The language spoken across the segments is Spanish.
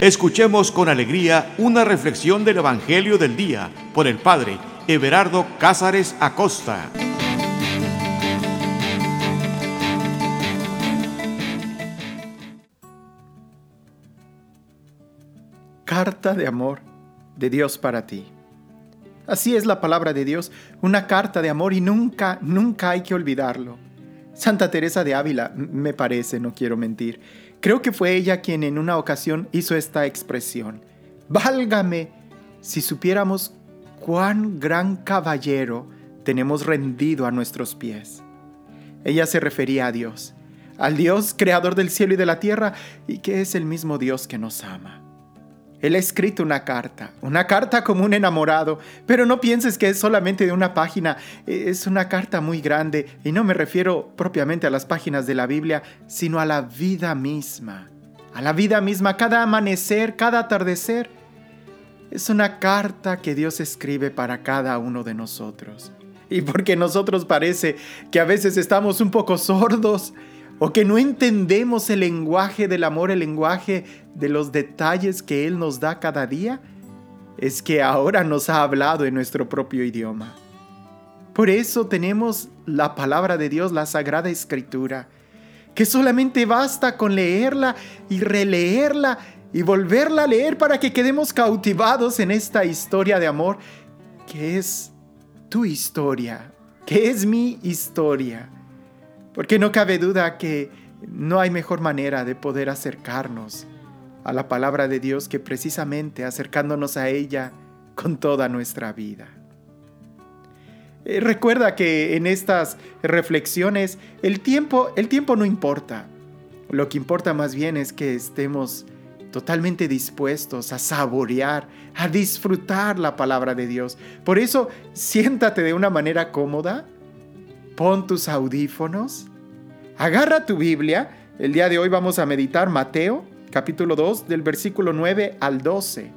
Escuchemos con alegría una reflexión del Evangelio del Día por el Padre Everardo Cázares Acosta. Carta de amor de Dios para ti. Así es la palabra de Dios, una carta de amor y nunca, nunca hay que olvidarlo. Santa Teresa de Ávila, me parece, no quiero mentir, Creo que fue ella quien en una ocasión hizo esta expresión. Válgame si supiéramos cuán gran caballero tenemos rendido a nuestros pies. Ella se refería a Dios, al Dios creador del cielo y de la tierra, y que es el mismo Dios que nos ama. Él ha escrito una carta, una carta como un enamorado, pero no pienses que es solamente de una página, es una carta muy grande y no me refiero propiamente a las páginas de la Biblia, sino a la vida misma, a la vida misma, cada amanecer, cada atardecer. Es una carta que Dios escribe para cada uno de nosotros. Y porque nosotros parece que a veces estamos un poco sordos, o que no entendemos el lenguaje del amor, el lenguaje de los detalles que Él nos da cada día, es que ahora nos ha hablado en nuestro propio idioma. Por eso tenemos la palabra de Dios, la Sagrada Escritura, que solamente basta con leerla y releerla y volverla a leer para que quedemos cautivados en esta historia de amor que es tu historia, que es mi historia porque no cabe duda que no hay mejor manera de poder acercarnos a la palabra de Dios que precisamente acercándonos a ella con toda nuestra vida. Eh, recuerda que en estas reflexiones el tiempo, el tiempo no importa. Lo que importa más bien es que estemos totalmente dispuestos a saborear, a disfrutar la palabra de Dios. Por eso, siéntate de una manera cómoda, pon tus audífonos, agarra tu Biblia. El día de hoy vamos a meditar Mateo, capítulo 2, del versículo 9 al 12.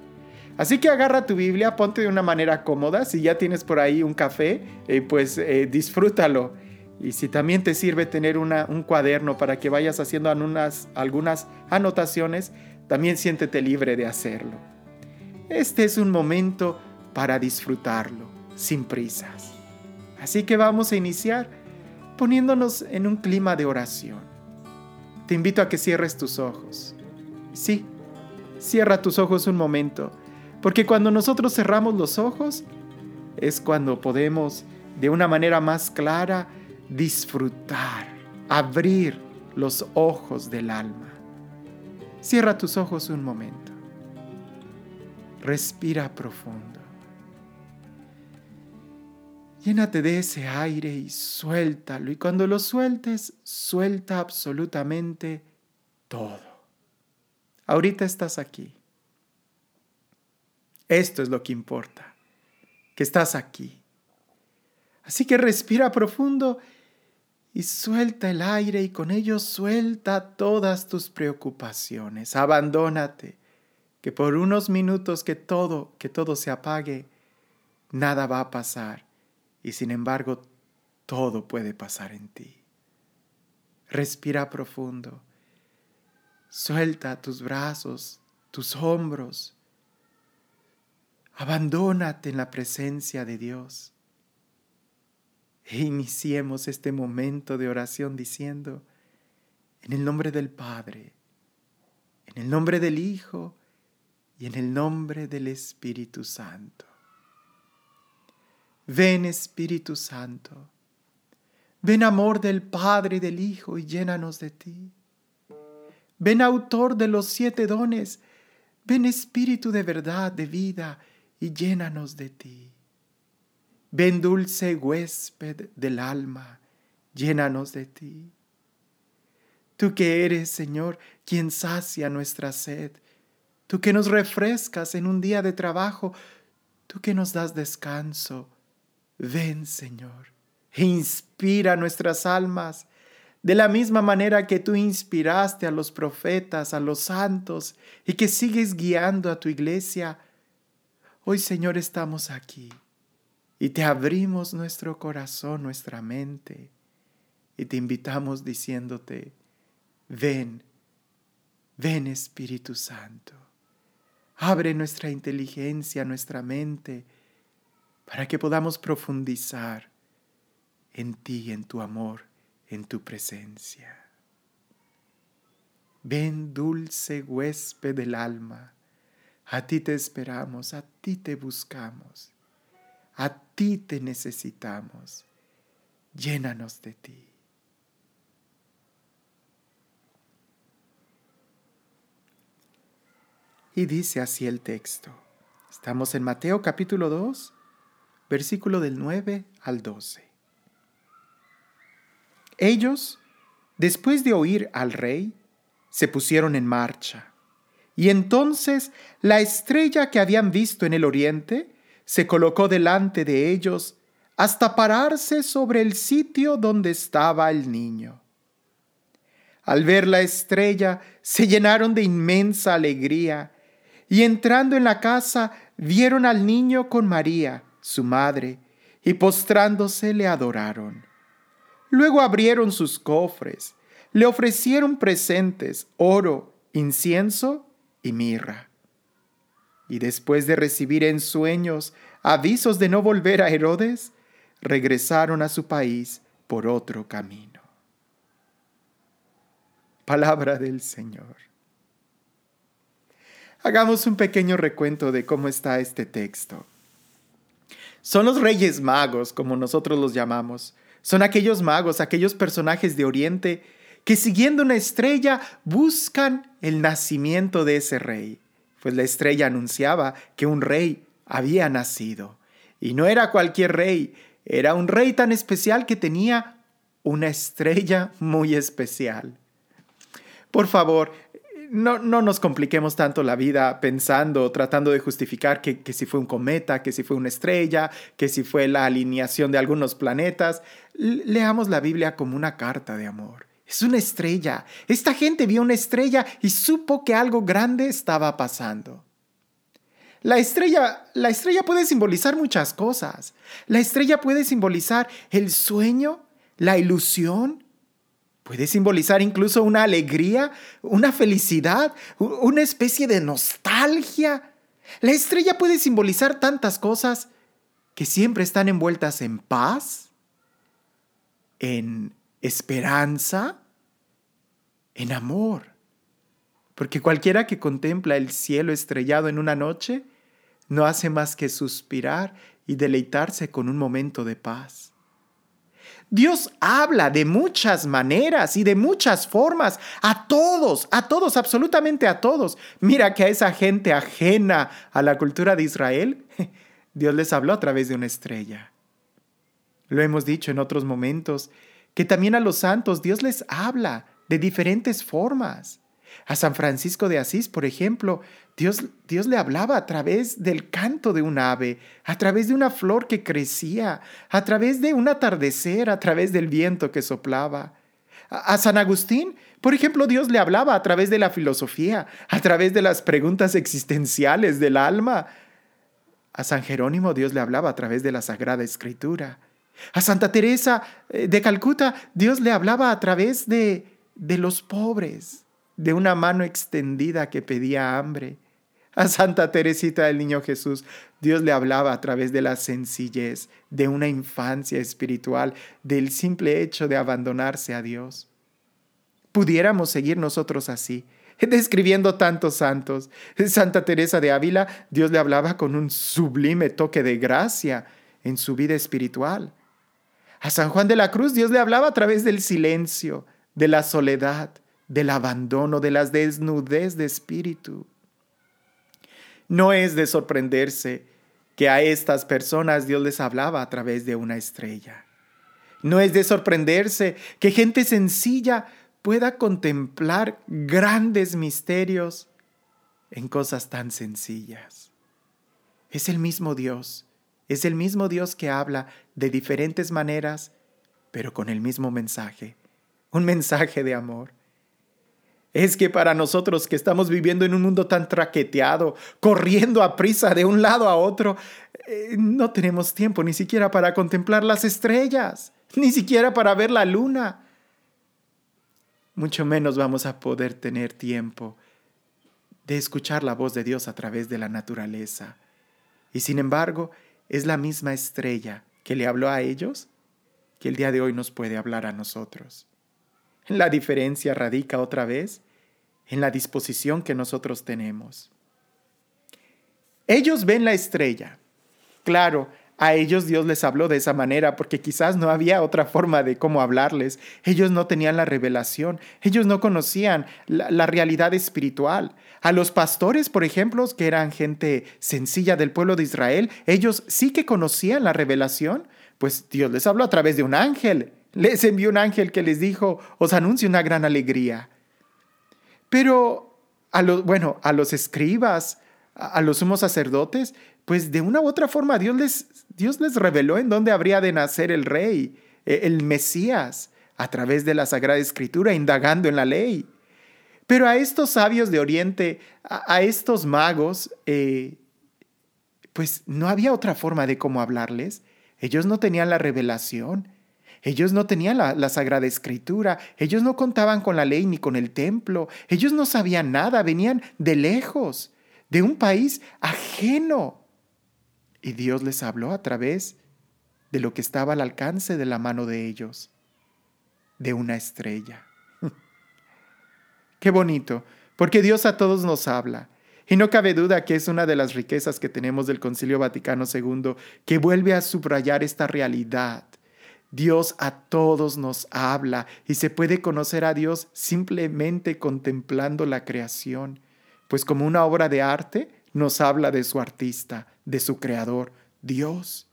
Así que agarra tu Biblia, ponte de una manera cómoda. Si ya tienes por ahí un café, eh, pues eh, disfrútalo. Y si también te sirve tener un cuaderno para que vayas haciendo algunas anotaciones, también siéntete libre de hacerlo. Este es un momento para disfrutarlo, sin prisas. Así que vamos a iniciar poniéndonos en un clima de oración. Te invito a que cierres tus ojos. Sí, cierra tus ojos un momento, porque cuando nosotros cerramos los ojos es cuando podemos de una manera más clara disfrutar, abrir los ojos del alma. Cierra tus ojos un momento. Respira profundo. Llénate de ese aire y suéltalo. Y cuando lo sueltes, suelta absolutamente todo. Ahorita estás aquí. Esto es lo que importa, que estás aquí. Así que respira profundo y suelta el aire y con ello suelta todas tus preocupaciones. Abandónate, que por unos minutos que todo, que todo se apague, nada va a pasar y sin embargo todo puede pasar en ti. Respira profundo. Suelta tus brazos, tus hombros. Abandónate en la presencia de Dios. E iniciemos este momento de oración diciendo, en el nombre del Padre, en el nombre del Hijo y en el nombre del Espíritu Santo. Ven Espíritu Santo, ven amor del Padre y del Hijo y llénanos de ti. Ven autor de los siete dones, ven Espíritu de verdad, de vida y llénanos de ti. Ven dulce huésped del alma, llénanos de ti. Tú que eres, Señor, quien sacia nuestra sed, tú que nos refrescas en un día de trabajo, tú que nos das descanso, Ven, Señor, e inspira nuestras almas de la misma manera que tú inspiraste a los profetas, a los santos, y que sigues guiando a tu iglesia. Hoy, Señor, estamos aquí y te abrimos nuestro corazón, nuestra mente, y te invitamos diciéndote, ven, ven Espíritu Santo, Abre nuestra inteligencia, nuestra mente, para que podamos profundizar en ti, en tu amor, en tu presencia. Ven dulce huésped del alma, a ti te esperamos, a ti te buscamos, a ti te necesitamos. Llénanos de ti. Y dice así el texto. Estamos en Mateo capítulo 2, versículo del 9 al 12. Ellos, después de oír al rey, se pusieron en marcha. Y entonces la estrella que habían visto en el oriente se colocó delante de ellos hasta pararse sobre el sitio donde estaba el niño. Al ver la estrella se llenaron de inmensa alegría y entrando en la casa vieron al niño con María, su madre, y postrándose le adoraron. Luego abrieron sus cofres, le ofrecieron presentes, oro, incienso y mirra. Y después de recibir en sueños avisos de no volver a Herodes, regresaron a su país por otro camino. Palabra del Señor. Hagamos un pequeño recuento de cómo está este texto. Son los reyes magos, como nosotros los llamamos. Son aquellos magos, aquellos personajes de Oriente que siguiendo una estrella buscan el nacimiento de ese rey. Pues la estrella anunciaba que un rey había nacido. Y no era cualquier rey, era un rey tan especial que tenía una estrella muy especial. Por favor, no, nos compliquemos tanto la vida pensando, tratando de justificar que, que, si fue un cometa, que si fue una estrella, que si fue la alineación de algunos planetas. Leamos la Biblia como una carta de amor. Es una estrella. Esta gente vio una estrella y supo que algo grande estaba pasando. La estrella, la estrella puede simbolizar muchas cosas. La estrella puede simbolizar el sueño, la ilusión, Puede simbolizar incluso una alegría, una felicidad, una especie de nostalgia. La estrella puede simbolizar tantas cosas que siempre están envueltas en paz, en esperanza, en amor. Porque cualquiera que contempla el cielo estrellado en una noche no hace más que suspirar y deleitarse con un momento de paz. Dios habla de muchas maneras y de muchas formas a todos, a todos, absolutamente a todos. Mira que a esa gente ajena a la cultura de Israel, Dios les habló a través de una estrella. Lo hemos dicho en otros momentos, que también a los santos Dios les habla de diferentes formas. A San Francisco de Asís, por ejemplo, Dios, Dios le hablaba a través del canto de un ave, a través de una flor que crecía, a través de un atardecer, a través del viento que soplaba. A, San Agustín, por ejemplo, Dios le hablaba a través de la filosofía, a través de las preguntas existenciales del alma. A San Jerónimo Dios le hablaba a través de la Sagrada Escritura. A Santa Teresa eh, de Calcuta Dios le hablaba a través de, de los pobres, de una mano extendida que pedía hambre. A Santa Teresita del Niño Jesús, Dios le hablaba a través de la sencillez, de una infancia espiritual, del simple hecho de abandonarse a Dios. Pudiéramos seguir nosotros así, describiendo tantos santos. Santa Teresa de Ávila, Dios le hablaba con un sublime toque de gracia en su vida espiritual. A San Juan de la Cruz, Dios le hablaba a través del silencio, de la soledad, del abandono, de las desnudez de espíritu. No es de sorprenderse que a estas personas Dios les hablaba a través de una estrella. No es de sorprenderse que gente sencilla pueda contemplar grandes misterios en cosas tan sencillas. Es el mismo Dios, es el mismo Dios que habla de diferentes maneras, pero con el mismo mensaje, un mensaje de amor. Es que para nosotros que estamos viviendo en un mundo tan traqueteado, corriendo a prisa de un lado a otro, eh, no tenemos tiempo ni siquiera para contemplar las estrellas, ni siquiera para ver la luna. Mucho menos vamos a poder tener tiempo de escuchar la voz de Dios a través de la naturaleza. Y sin embargo, es la misma estrella que le habló a ellos que el día de hoy nos puede hablar a nosotros. La diferencia radica otra vez en la disposición que nosotros tenemos. Ellos ven la estrella. Claro, a ellos Dios les habló de esa manera porque quizás no había otra forma de cómo hablarles. Ellos no tenían la revelación, ellos no conocían la, realidad espiritual. A los pastores, por ejemplo, que eran gente sencilla del pueblo de Israel, ellos sí que conocían la revelación, pues Dios les habló a través de un ángel. Les envió un ángel que les dijo, os anuncio una gran alegría. Pero a los, bueno, a los escribas, a los sumos sacerdotes, pues de una u otra forma Dios les, reveló en dónde habría de nacer el rey, e, el Mesías, a través de la Sagrada Escritura, indagando en la ley. Pero a estos sabios de Oriente, a, estos magos, eh, pues no había otra forma de cómo hablarles. Ellos no tenían la revelación, ellos no tenían la, la, Sagrada Escritura, ellos no contaban con la ley ni con el templo, ellos no sabían nada, venían de lejos, de un país ajeno. Y Dios les habló a través de lo que estaba al alcance de la mano de ellos, de una estrella. Qué bonito, porque Dios a todos nos habla. Y no cabe duda que es una de las riquezas que tenemos del Concilio Vaticano II, que vuelve a subrayar esta realidad. Dios a todos nos habla y se puede conocer a Dios simplemente contemplando la creación, pues como una obra de arte, nos habla de su artista, de su creador, Dios.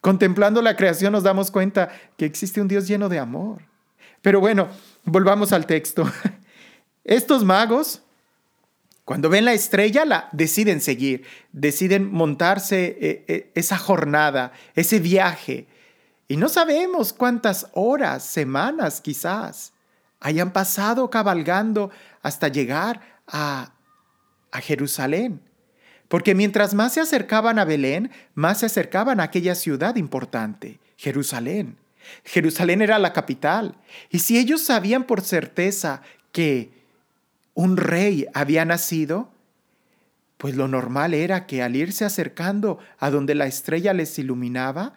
Contemplando la creación nos damos cuenta que existe un Dios lleno de amor. Pero bueno, volvamos al texto. Estos magos, cuando ven la estrella, la deciden seguir, deciden montarse eh, eh, esa jornada, ese viaje. Y no sabemos cuántas horas, semanas quizás, hayan pasado cabalgando hasta llegar a, a Jerusalén. Porque mientras más se acercaban a Belén, más se acercaban a aquella ciudad importante, Jerusalén. Jerusalén era la capital. Y si ellos sabían por certeza que un rey había nacido, pues lo normal era que al irse acercando a donde la estrella les iluminaba,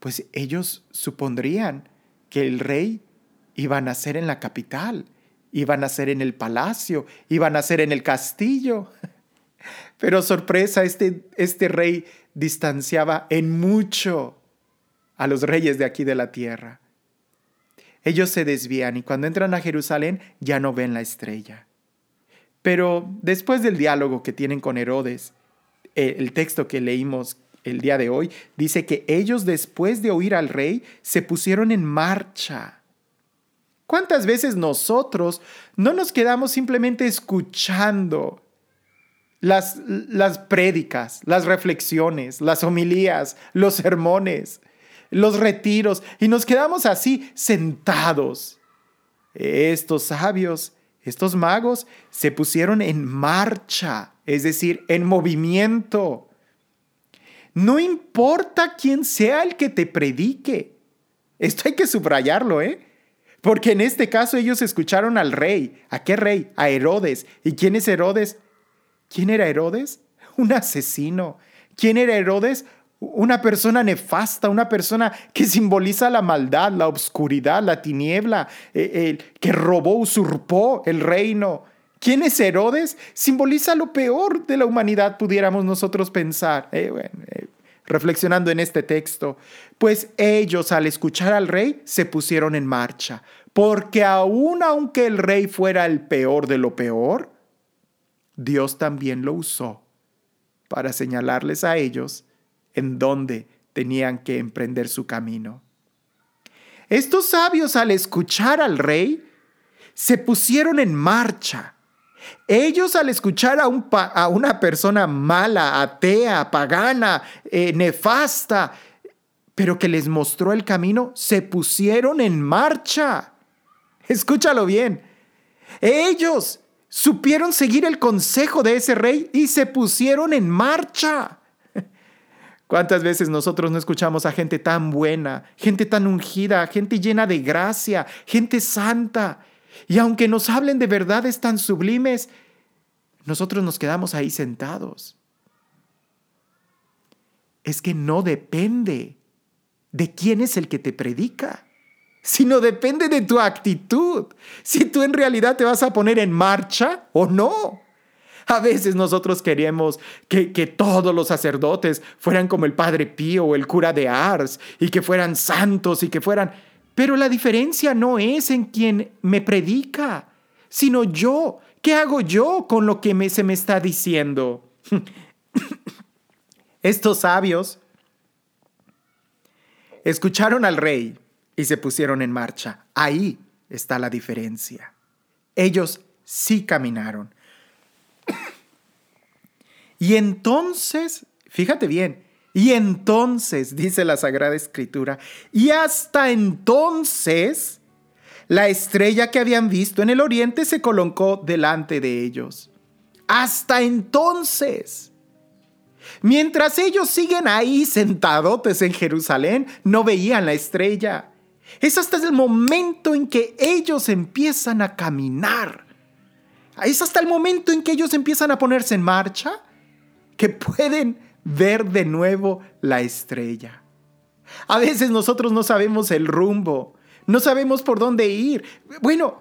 pues ellos supondrían que el rey iba a nacer en la capital, iba a nacer en el palacio, iba a nacer en el castillo. Pero sorpresa, este, este rey distanciaba en mucho a los reyes de aquí de la tierra. Ellos se desvían y cuando entran a Jerusalén ya no ven la estrella. Pero después del diálogo que tienen con Herodes, eh, el texto que leímos el día de hoy dice que ellos después de oír al rey se pusieron en marcha. ¿Cuántas veces nosotros no nos quedamos simplemente escuchando las, las prédicas, las reflexiones, las homilías, los sermones, los retiros, y nos quedamos así sentados. Estos sabios, estos magos, se pusieron en marcha, es decir, en movimiento. No importa quién sea el que te predique. Esto hay que subrayarlo, ¿eh? Porque en este caso ellos escucharon al rey. ¿A qué rey? A Herodes. ¿Y quién es Herodes? ¿Quién era Herodes? Un asesino. ¿Quién era Herodes? Una persona nefasta, una persona que simboliza la maldad, la obscuridad, la tiniebla, eh, que robó, usurpó el reino. ¿Quién es Herodes? Simboliza lo peor de la humanidad, pudiéramos nosotros pensar. Eh, eh, reflexionando en este texto, pues ellos al escuchar al rey se pusieron en marcha, porque aun aunque el rey fuera el peor de lo peor, Dios también lo usó para señalarles a ellos en dónde tenían que emprender su camino. Estos sabios al escuchar al rey se pusieron en marcha. Ellos al escuchar a, una persona mala, atea, pagana, eh, nefasta, pero que les mostró el camino, se pusieron en marcha. Escúchalo bien. Ellos supieron seguir el consejo de ese rey y se pusieron en marcha. ¿Cuántas veces nosotros no escuchamos a gente tan buena, gente tan ungida, gente llena de gracia, gente santa? Y aunque nos hablen de verdades tan sublimes, nosotros nos quedamos ahí sentados. Es que no depende de quién es el que te predica, sino depende de tu actitud, si tú en realidad te vas a poner en marcha o no. A veces nosotros queremos que, todos los sacerdotes fueran como el Padre Pío o el cura de Ars y que fueran santos y que fueran... Pero la diferencia no es en quien me predica, sino yo. ¿Qué hago yo con lo que me, se me está diciendo? Estos sabios escucharon al rey y se pusieron en marcha. Ahí está la diferencia. Ellos sí caminaron. Y entonces, fíjate bien, y entonces, dice la Sagrada Escritura, y hasta entonces, la estrella que habían visto en el oriente se colocó delante de ellos. Hasta entonces. Mientras ellos siguen ahí sentadotes en Jerusalén, no veían la estrella. Es hasta el momento en que ellos empiezan a caminar. Es hasta el momento en que ellos empiezan a ponerse en marcha que pueden ver de nuevo la estrella. A veces nosotros no sabemos el rumbo, no sabemos por dónde ir. Bueno,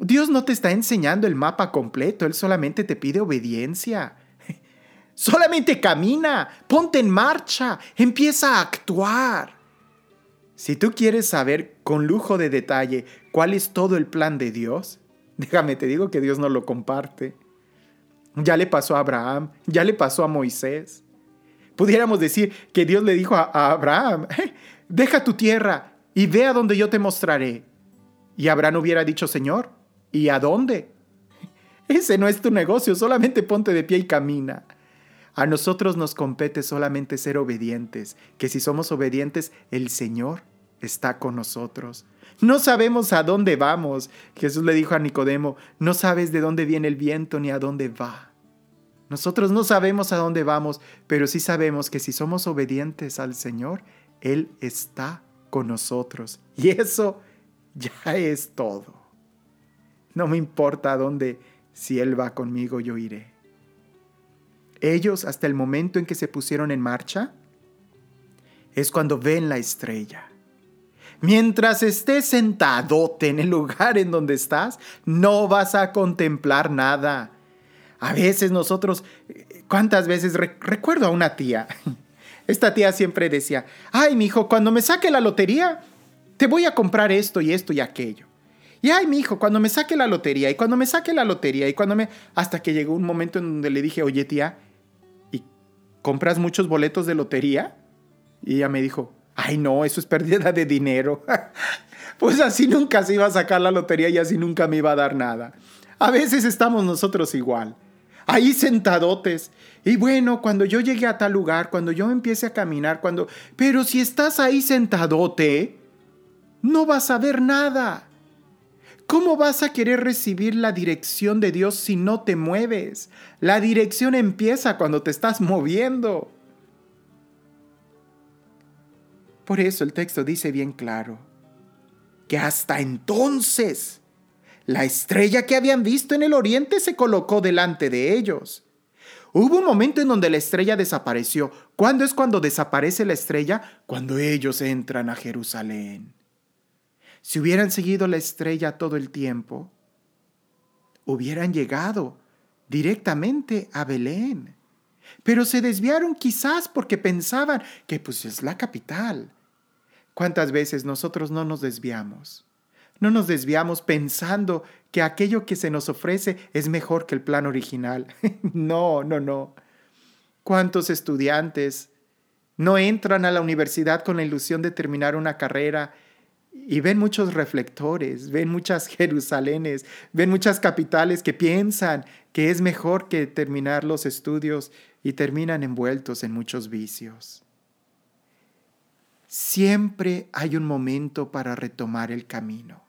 Dios no te está enseñando el mapa completo, Él solamente te pide obediencia. Solamente camina, ponte en marcha, empieza a actuar. Si tú quieres saber con lujo de detalle cuál es todo el plan de Dios, déjame te digo que Dios no lo comparte. Ya le pasó a Abraham, ya le pasó a Moisés. Pudiéramos decir que Dios le dijo a, Abraham, deja tu tierra y ve a donde yo te mostraré. Y Abraham hubiera dicho, Señor, ¿y a dónde? Ese no es tu negocio, solamente ponte de pie y camina. A nosotros nos compete solamente ser obedientes, que si somos obedientes, el Señor está con nosotros. No sabemos a dónde vamos. Jesús le dijo a Nicodemo, no sabes de dónde viene el viento ni a dónde va. Nosotros no sabemos a dónde vamos, pero sí sabemos que si somos obedientes al Señor, Él está con nosotros. Y eso ya es todo. No me importa a dónde, si Él va conmigo, yo iré. Ellos, hasta el momento en que se pusieron en marcha, es cuando ven la estrella. Mientras estés sentadote en el lugar en donde estás, no vas a contemplar nada. A veces nosotros, ¿cuántas veces recuerdo a una tía? Esta tía siempre decía, ay, mi hijo, cuando me saque la lotería, te voy a comprar esto y esto y aquello. Y ay, mi hijo, cuando me saque la lotería, y cuando me saque la lotería, y cuando me. Hasta que llegó un momento en donde le dije, oye, tía, ¿y compras muchos boletos de lotería? Y ella me dijo, ay no, eso es pérdida de dinero. pues así nunca se iba a sacar la lotería y así nunca me iba a dar nada. A veces estamos nosotros igual, ahí sentadotes. Y bueno, cuando yo llegue a tal lugar, cuando yo empiece a caminar, cuando... Pero si estás ahí sentadote, no vas a ver nada. ¿Cómo vas a querer recibir la dirección de Dios si no te mueves? La dirección empieza cuando te estás moviendo. Por eso el texto dice bien claro que hasta entonces la estrella que habían visto en el oriente se colocó delante de ellos. Hubo un momento en donde la estrella desapareció. ¿Cuándo es cuando desaparece la estrella? Cuando ellos entran a Jerusalén. Si hubieran seguido la estrella todo el tiempo, hubieran llegado directamente a Belén. Pero se desviaron quizás porque pensaban que pues es la capital. ¿Cuántas veces nosotros no nos desviamos? No nos desviamos pensando que aquello que se nos ofrece es mejor que el plan original. no, no, no. ¿Cuántos estudiantes no entran a la universidad con la ilusión de terminar una carrera y ven muchos reflectores, ven muchas Jerusalenes, ven muchas capitales que piensan que es mejor que terminar los estudios y terminan envueltos en muchos vicios? Siempre hay un momento para retomar el camino.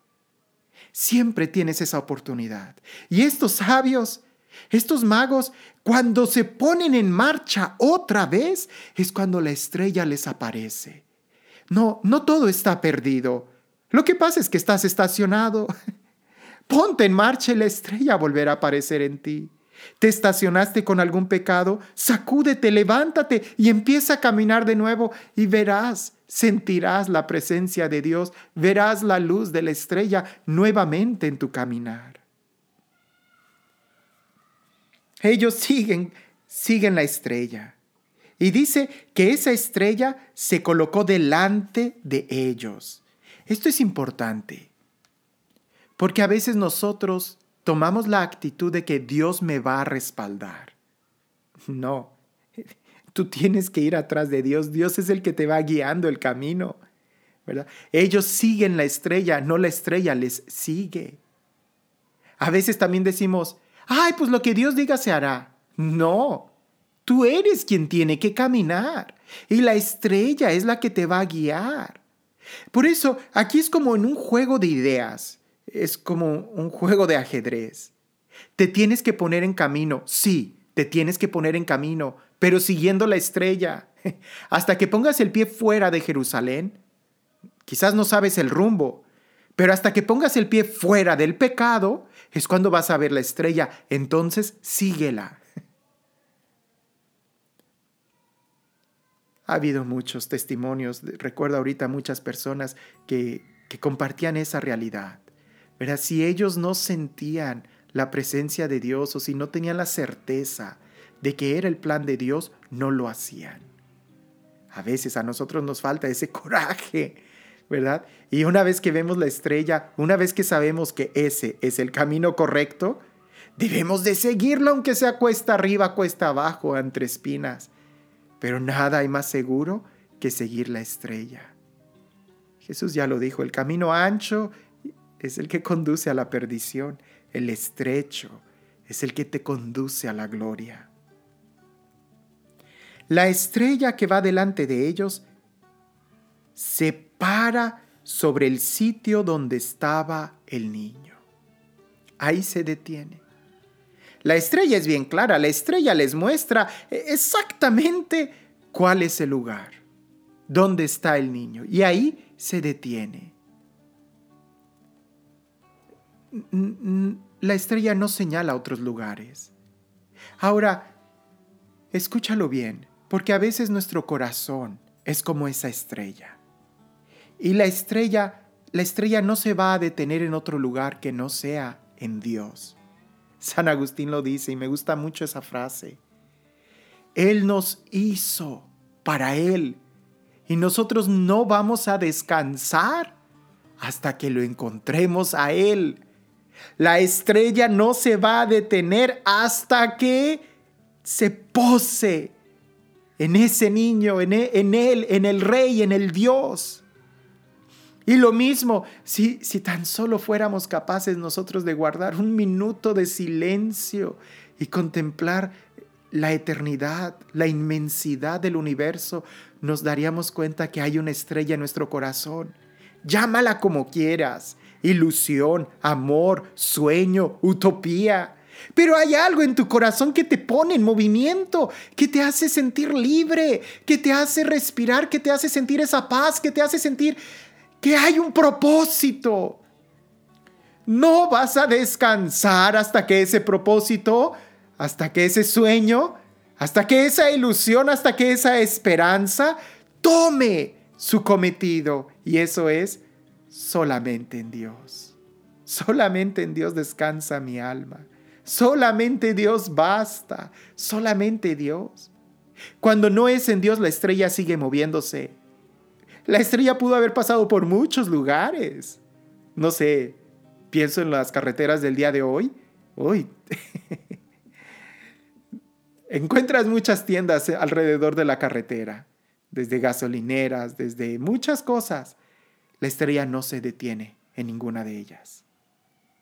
Siempre tienes esa oportunidad. Y estos sabios, estos magos, cuando se ponen en marcha otra vez, es cuando la estrella les aparece. No, no todo está perdido. Lo que pasa es que estás estacionado. Ponte en marcha y la estrella volverá a aparecer en ti. ¿Te estacionaste con algún pecado? Sacúdete, levántate y empieza a caminar de nuevo y verás, sentirás la presencia de Dios, verás la luz de la estrella nuevamente en tu caminar. Ellos siguen, siguen la estrella. Y dice que esa estrella se colocó delante de ellos. Esto es importante, porque a veces nosotros tomamos la actitud de que Dios me va a respaldar. No, tú tienes que ir atrás de Dios. Dios es el que te va guiando el camino. ¿verdad? Ellos siguen la estrella, no la estrella les sigue. A veces también decimos, ay, pues lo que Dios diga se hará. No, tú eres quien tiene que caminar y la estrella es la que te va a guiar. Por eso, aquí es como en un juego de ideas es como un juego de ajedrez. Te tienes que poner en camino, sí, te tienes que poner en camino, pero siguiendo la estrella. Hasta que pongas el pie fuera de Jerusalén, quizás no sabes el rumbo, pero hasta que pongas el pie fuera del pecado, es cuando vas a ver la estrella, entonces síguela. Ha habido muchos testimonios, recuerdo ahorita muchas personas que, que compartían esa realidad. Si ellos no sentían la presencia de Dios o si no tenían la certeza de que era el plan de Dios, no lo hacían. A veces a nosotros nos falta ese coraje, ¿verdad? Y una vez que vemos la estrella, una vez que sabemos que ese es el camino correcto, debemos de seguirlo aunque sea cuesta arriba, cuesta abajo, entre espinas. Pero nada hay más seguro que seguir la estrella. Jesús ya lo dijo, el camino ancho es el que conduce a la perdición, el estrecho es el que te conduce a la gloria. La estrella que va delante de ellos se para sobre el sitio donde estaba el niño. Ahí se detiene. La estrella es bien clara, la estrella les muestra exactamente cuál es el lugar, dónde está el niño, y ahí se detiene. La estrella no señala otros lugares. Ahora, escúchalo bien, porque a veces nuestro corazón es como esa estrella. Y la estrella, la estrella no se va a detener en otro lugar que no sea en Dios. San Agustín lo dice y me gusta mucho esa frase. Él nos hizo para Él y nosotros no vamos a descansar hasta que lo encontremos a Él. La estrella no se va a detener hasta que se pose en ese niño, en e, él, en el rey, en el Dios. Y lo mismo, si, si tan solo fuéramos capaces nosotros de guardar un minuto de silencio y contemplar la eternidad, la inmensidad del universo, nos daríamos cuenta que hay una estrella en nuestro corazón. Llámala como quieras, ilusión, amor, sueño, utopía. Pero hay algo en tu corazón que te pone en movimiento, que te hace sentir libre, que te hace respirar, que te hace sentir esa paz, que te hace sentir que hay un propósito. No vas a descansar hasta que ese propósito, hasta que ese sueño, hasta que esa ilusión, hasta que esa esperanza tome su cometido. Y eso es solamente en Dios. Solamente en Dios descansa mi alma. Solamente Dios basta. Solamente Dios. Cuando no es en Dios, la estrella sigue moviéndose. La estrella pudo haber pasado por muchos lugares. No sé, pienso en las carreteras del día de hoy. Uy. Encuentras muchas tiendas alrededor de la carretera, desde gasolineras, desde muchas cosas. La estrella no se detiene en ninguna de ellas.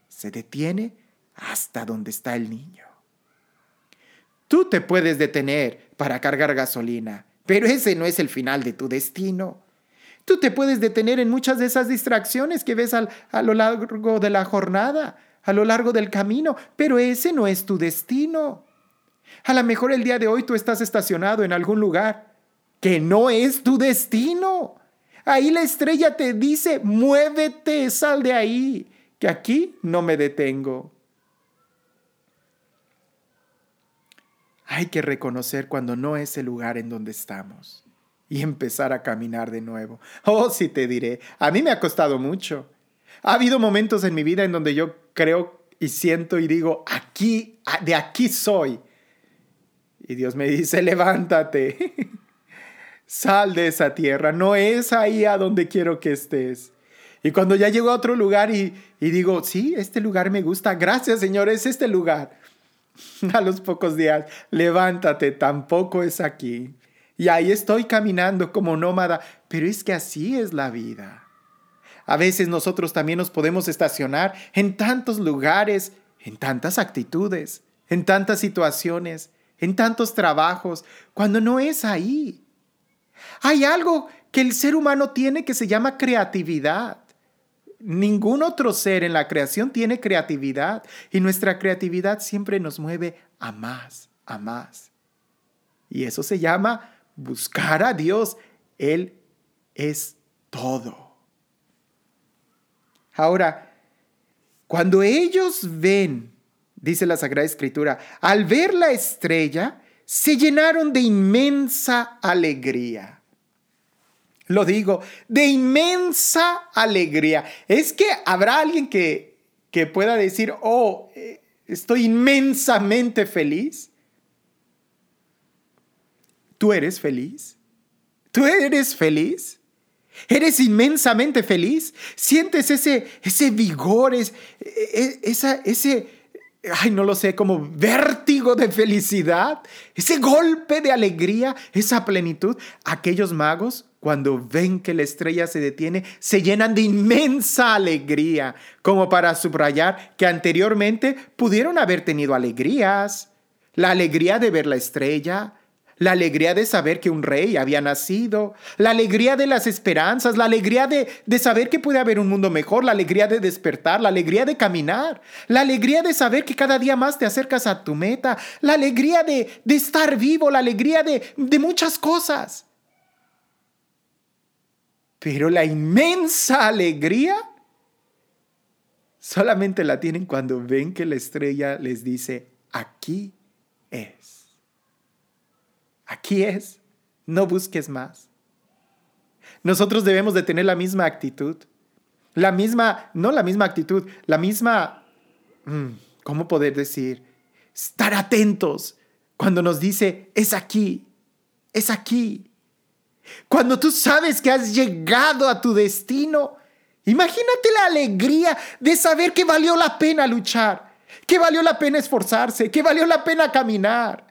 Se detiene hasta donde está el niño. Tú te puedes detener para cargar gasolina, pero ese no es el final de tu destino. Tú te puedes detener en muchas de esas distracciones que ves a lo largo de la jornada, a lo largo del camino, pero ese no es tu destino. A lo mejor el día de hoy tú estás estacionado en algún lugar que no es tu destino. Ahí la estrella te dice, muévete, sal de ahí, que aquí no me detengo. hay que reconocer cuando no es el lugar en donde estamos y empezar a caminar de nuevo. Oh, sí te diré, a mí me ha costado mucho. Ha habido momentos en mi vida en donde yo creo y siento y digo, aquí, de aquí soy. Y Dios me dice, levántate, sal de esa tierra, no es ahí a donde quiero que estés. Y cuando ya llego a otro lugar y, digo, sí, este lugar me gusta, gracias Señor, es este lugar. A los pocos días, levántate, tampoco es aquí. Y ahí estoy caminando como nómada, pero es que así es la vida. A veces nosotros también nos podemos estacionar en tantos lugares, en tantas actitudes, en tantas situaciones, en tantos trabajos, cuando no es ahí. Hay algo que el ser humano tiene que se llama creatividad. Ningún otro ser en la creación tiene creatividad y nuestra creatividad siempre nos mueve a más, a más. Y eso se llama buscar a Dios. Él es todo. Ahora, cuando ellos ven, dice la Sagrada Escritura, al ver la estrella, se llenaron de inmensa alegría. Lo digo, de inmensa alegría. Es que habrá alguien que, que pueda decir, oh, eh, estoy inmensamente feliz. ¿Tú eres feliz? ¿Tú eres feliz? Eres inmensamente feliz. Sientes ese, ese vigor, e, e, esa, ese, ay, no lo sé, como vértigo de felicidad, ese golpe de alegría, esa plenitud. Aquellos magos, cuando ven que la estrella se detiene, se llenan de inmensa alegría, como para subrayar que anteriormente pudieron haber tenido alegrías. La alegría de ver la estrella, la alegría de saber que un rey había nacido, la alegría de las esperanzas, la alegría de, saber que puede haber un mundo mejor, la alegría de despertar, la alegría de caminar, la alegría de saber que cada día más te acercas a tu meta, la alegría de, de estar vivo, la alegría de, de muchas cosas. Pero la inmensa alegría solamente la tienen cuando ven que la estrella les dice, aquí es. Aquí es, no busques más. Nosotros debemos de tener la misma actitud, la misma, no la misma actitud, la misma, mm, ¿cómo poder decir? Estar atentos cuando nos dice, es aquí, es aquí. Cuando tú sabes que has llegado a tu destino, imagínate la alegría de saber que valió la pena luchar, que valió la pena esforzarse, que valió la pena caminar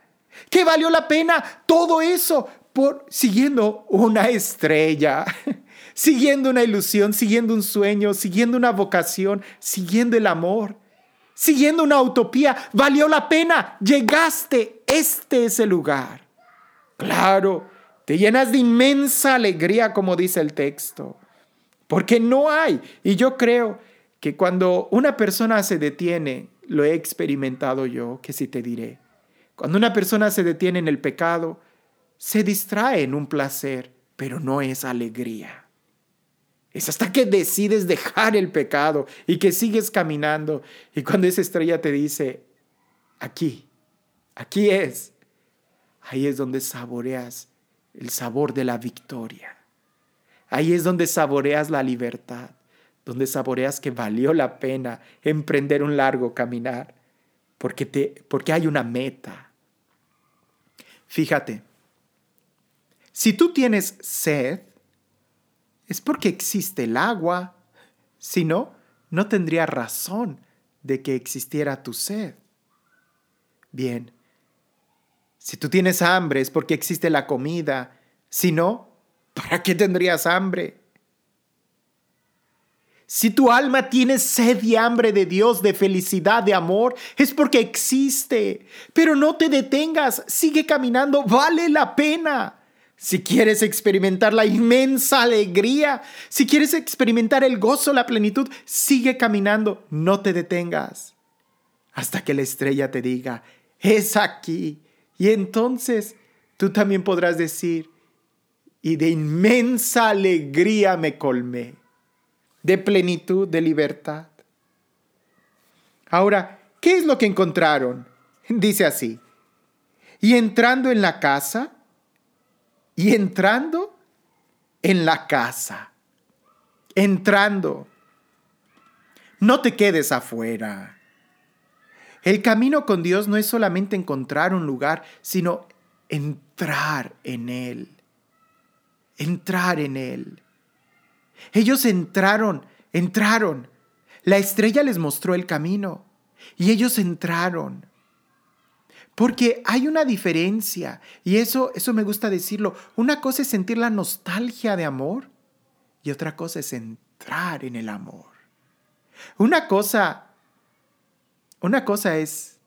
que valió la pena todo eso por siguiendo una estrella, siguiendo una ilusión, siguiendo un sueño, siguiendo una vocación, siguiendo el amor, siguiendo una utopía. Valió la pena, llegaste, este es el lugar. Claro, te llenas de inmensa alegría, como dice el texto, porque no hay, y yo creo que cuando una persona se detiene, lo he experimentado yo, que si te diré, cuando una persona se detiene en el pecado, se distrae en un placer, pero no es alegría. Es hasta que decides dejar el pecado y que sigues caminando. Y cuando esa estrella te dice, aquí, aquí es, ahí es donde saboreas el sabor de la victoria. Ahí es donde saboreas la libertad, donde saboreas que valió la pena emprender un largo caminar, porque, te, porque hay una meta Fíjate, si tú tienes sed, es porque existe el agua. Si no, no tendría razón de que existiera tu sed. Bien, si tú tienes hambre es porque existe la comida. Si no, ¿para qué tendrías hambre? Si tu alma tiene sed y hambre de Dios, de felicidad, de amor, es porque existe. Pero no te detengas, sigue caminando, vale la pena. Si quieres experimentar la inmensa alegría, si quieres experimentar el gozo, la plenitud, sigue caminando, no te detengas. Hasta que la estrella te diga, es aquí. Y entonces tú también podrás decir, y de inmensa alegría me colmé de plenitud, de libertad. Ahora, ¿qué es lo que encontraron? Dice así, y entrando en la casa, y entrando en la casa, entrando. No te quedes afuera. El camino con Dios no es solamente encontrar un lugar, sino entrar en Él. Entrar en Él. Ellos entraron, entraron. La estrella les mostró el camino y ellos entraron. Porque hay una diferencia, y eso, eso me gusta decirlo. Una cosa es sentir la nostalgia de amor y otra cosa es entrar en el amor. Una cosa, una cosa es,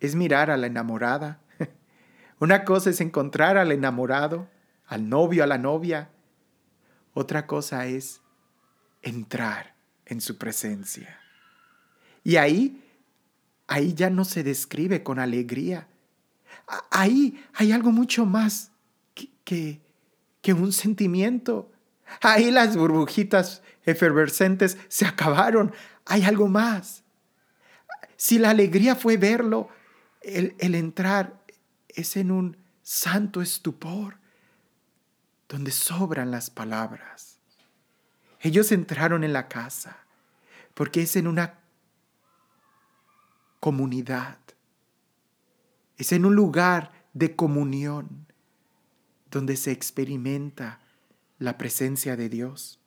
es mirar a la enamorada. Una cosa es encontrar al enamorado, al novio, a la novia. Otra cosa es entrar en su presencia. Y ahí ahí ya no se describe con alegría. Ahí hay algo mucho más que, que, un sentimiento. Ahí las burbujitas efervescentes se acabaron. Hay algo más. Si la alegría fue verlo, el, el, entrar es en un santo estupor donde sobran las palabras. Ellos entraron en la casa porque es en una comunidad. Es en un lugar de comunión donde se experimenta la presencia de Dios.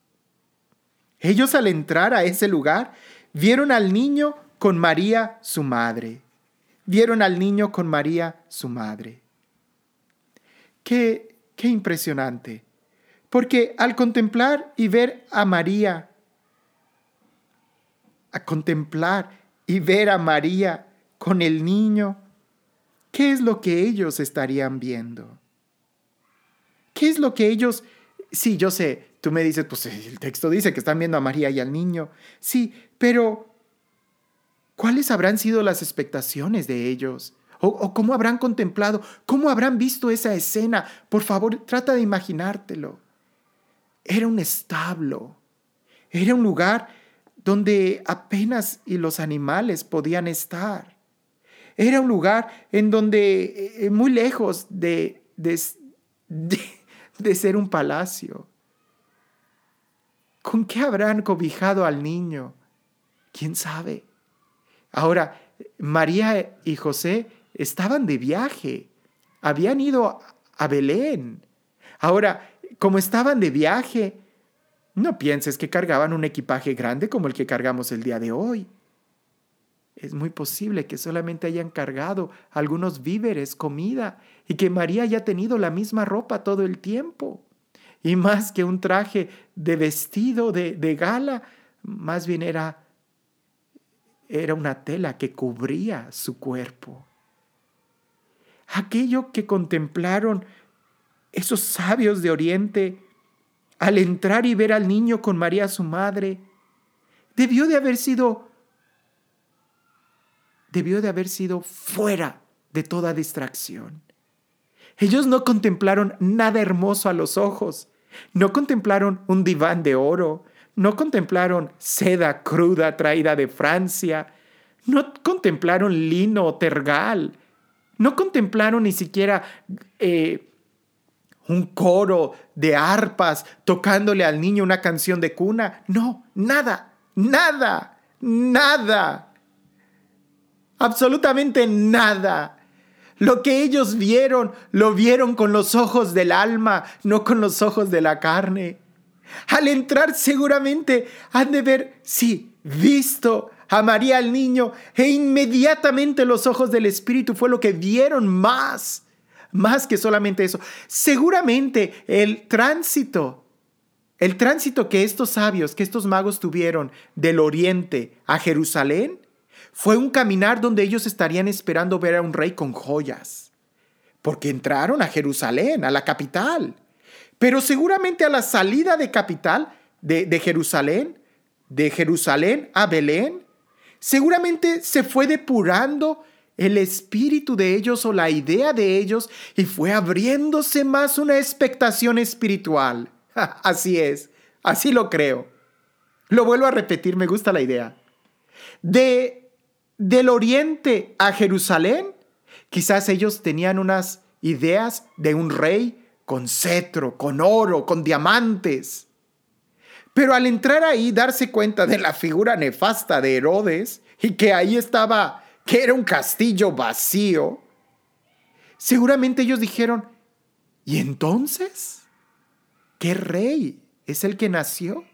Ellos al entrar a ese lugar vieron al niño con María, su madre. Vieron al niño con María, su madre. Qué, qué impresionante. Porque al contemplar y ver a María, a contemplar y ver a María con el niño, ¿qué es lo que ellos estarían viendo? ¿Qué es lo que ellos... Sí, yo sé, tú me dices, pues el texto dice que están viendo a María y al niño. Sí, pero ¿cuáles habrán sido las expectaciones de ellos? O, cómo habrán contemplado, cómo habrán visto esa escena. Por favor, trata de imaginártelo. Era un establo, era un lugar donde apenas y los animales podían estar. Era un lugar en donde, eh, eh, muy lejos de, de, de, ser un palacio. ¿Con qué habrán cobijado al niño? ¿Quién sabe? Ahora, María y José estaban de viaje, habían ido a Belén. Ahora, como estaban de viaje, no pienses que cargaban un equipaje grande como el que cargamos el día de hoy. Es muy posible que solamente hayan cargado algunos víveres, comida, y que María haya tenido la misma ropa todo el tiempo. Y más que un traje de vestido, de, gala, más bien era, era una tela que cubría su cuerpo. Aquello que contemplaron esos sabios de Oriente al entrar y ver al niño con María su madre, debió de haber sido, debió de haber sido fuera de toda distracción. Ellos no contemplaron nada hermoso a los ojos, no contemplaron un diván de oro, no contemplaron seda cruda traída de Francia, no contemplaron lino o tergal, no contemplaron ni siquiera eh, un coro de arpas tocándole al niño una canción de cuna. No, nada, nada, nada. Absolutamente nada. Lo que ellos vieron, lo vieron con los ojos del alma, no con los ojos de la carne. Al entrar seguramente han de ver, sí, visto a María al niño e inmediatamente los ojos del Espíritu fue lo que vieron más más que solamente eso. Seguramente el tránsito, el tránsito que estos sabios, que estos magos tuvieron del oriente a Jerusalén, fue un caminar donde ellos estarían esperando ver a un rey con joyas, porque entraron a Jerusalén, a la capital. Pero seguramente a la salida de capital, de, de Jerusalén, de Jerusalén a Belén, seguramente se fue depurando el espíritu de ellos o la idea de ellos y fue abriéndose más una expectación espiritual. Así es, así lo creo. Lo vuelvo a repetir, me gusta la idea. De del oriente a Jerusalén, Quizás ellos tenían unas ideas de un rey con cetro, con oro, con diamantes. Pero al entrar ahí, darse cuenta de la figura nefasta de Herodes y que ahí estaba, que era un castillo vacío, seguramente ellos dijeron, ¿y entonces? ¿Qué rey es el que nació?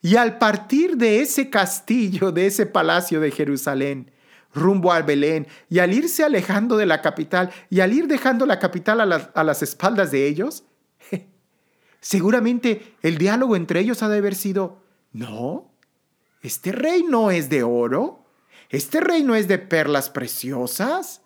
Y al partir de ese castillo, de ese palacio de Jerusalén, rumbo al Belén, y al irse alejando de la capital, y al ir dejando la capital a, a las espaldas de ellos, seguramente el diálogo entre ellos ha de haber sido, no, este rey no es de oro, este rey no es de perlas preciosas,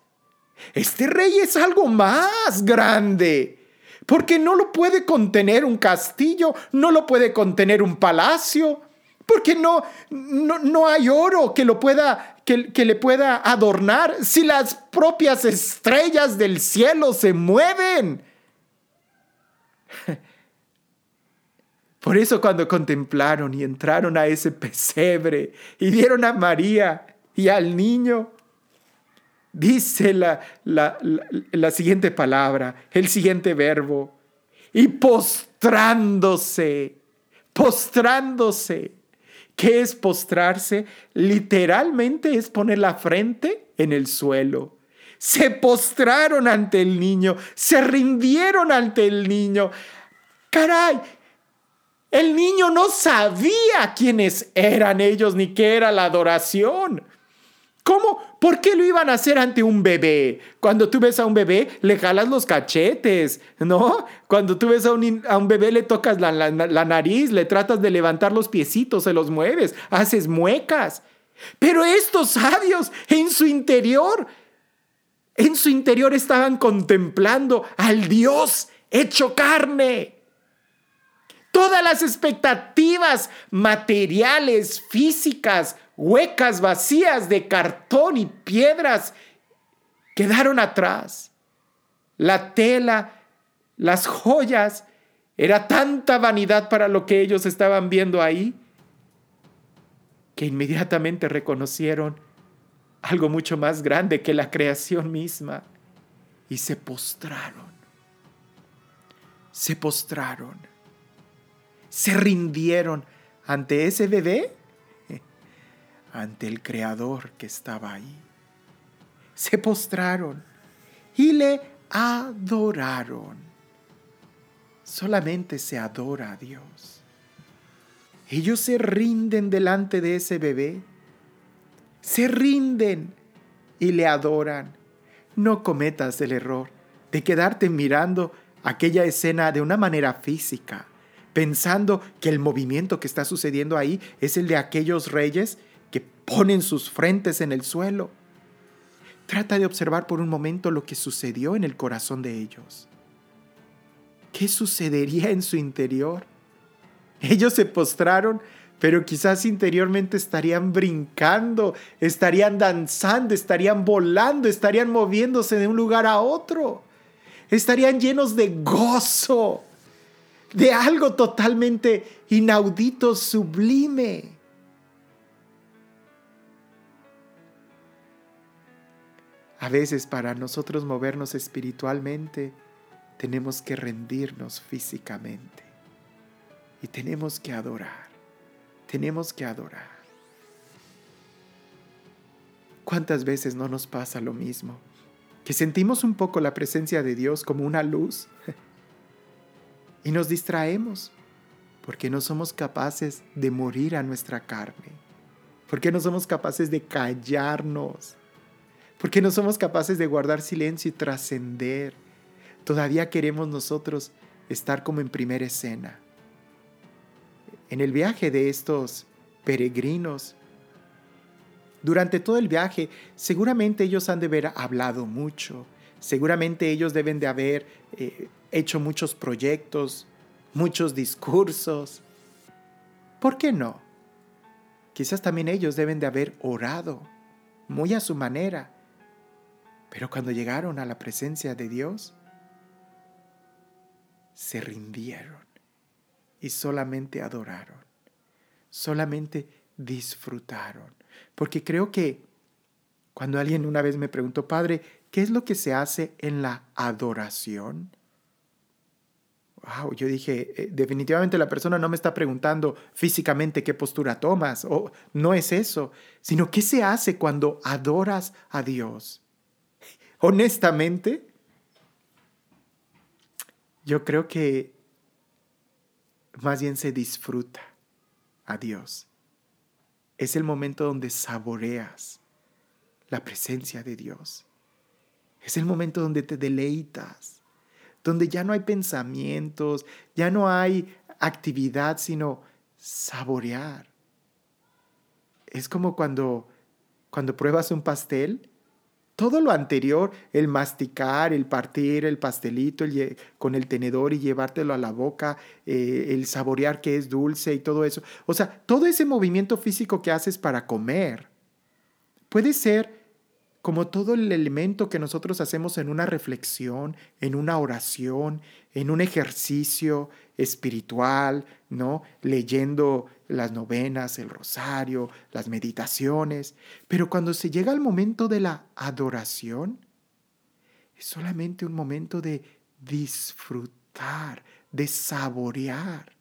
este rey es algo más grande porque no lo puede contener un castillo, no lo puede contener un palacio, porque no, no, hay oro que, lo pueda, que, que le pueda adornar si las propias estrellas del cielo se mueven. Por eso cuando contemplaron y entraron a ese pesebre y vieron a María y al niño, dice la, la, siguiente palabra, el siguiente verbo, y postrándose, postrándose. ¿Qué es postrarse? Literalmente es poner la frente en el suelo. Se postraron ante el niño, se rindieron ante el niño. Caray, el niño no sabía quiénes eran ellos ni qué era la adoración. ¿Cómo? ¿Por qué lo iban a hacer ante un bebé? Cuando tú ves a un bebé, le jalas los cachetes, ¿no? Cuando tú ves a un, bebé, le tocas la, la nariz, le tratas de levantar los piecitos, se los mueves, haces muecas. Pero estos sabios en su interior, en su interior estaban contemplando al Dios hecho carne. Todas las expectativas materiales, físicas, huecas vacías de cartón y piedras quedaron atrás. La tela, las joyas, era tanta vanidad para lo que ellos estaban viendo ahí que inmediatamente reconocieron algo mucho más grande que la creación misma y se postraron. Se postraron. Se rindieron ante ese bebé ante el Creador que estaba ahí. Se postraron y le adoraron. Solamente se adora a Dios. Ellos se rinden delante de ese bebé. Se rinden y le adoran. No cometas el error de quedarte mirando aquella escena de una manera física, pensando que el movimiento que está sucediendo ahí es el de aquellos reyes ponen sus frentes en el suelo. Trata de observar por un momento lo que sucedió en el corazón de ellos. ¿Qué sucedería en su interior? Ellos se postraron, pero quizás interiormente estarían brincando, estarían danzando, estarían volando, estarían moviéndose de un lugar a otro. Estarían llenos de gozo, de algo totalmente inaudito, sublime. A veces para nosotros movernos espiritualmente tenemos que rendirnos físicamente y tenemos que adorar, tenemos que adorar. ¿Cuántas veces no nos pasa lo mismo? Que sentimos un poco la presencia de Dios como una luz y nos distraemos porque no somos capaces de morir a nuestra carne, porque no somos capaces de callarnos porque no somos capaces de guardar silencio y trascender. Todavía queremos nosotros estar como en primera escena. En el viaje de estos peregrinos, durante todo el viaje, seguramente ellos han de haber hablado mucho, seguramente ellos deben de haber eh, hecho muchos proyectos, muchos discursos. ¿Por qué no? Quizás también ellos deben de haber orado, muy a su manera, pero cuando llegaron a la presencia de Dios, se rindieron y solamente adoraron, solamente disfrutaron. Porque creo que cuando alguien una vez me preguntó, Padre, ¿Qué es lo que se hace en la adoración? Wow, yo dije, eh, definitivamente la persona no me está preguntando físicamente qué postura tomas, o no es eso, sino qué se hace cuando adoras a Dios. Honestamente, yo creo que más bien se disfruta a Dios. Es el momento donde saboreas la presencia de Dios. Es el momento donde te deleitas, donde ya no hay pensamientos, ya no hay actividad, sino saborear. Es como cuando, cuando pruebas un pastel todo lo anterior, el masticar, el partir el pastelito con el tenedor y llevártelo a la boca, eh, el saborear que es dulce y todo eso. O sea, todo ese movimiento físico que haces para comer puede ser como todo el elemento que nosotros hacemos en una reflexión, en una oración, en un ejercicio espiritual, ¿no? Leyendo las novenas, el rosario, las meditaciones. Pero cuando se llega al momento de la adoración, es solamente un momento de disfrutar, de saborear.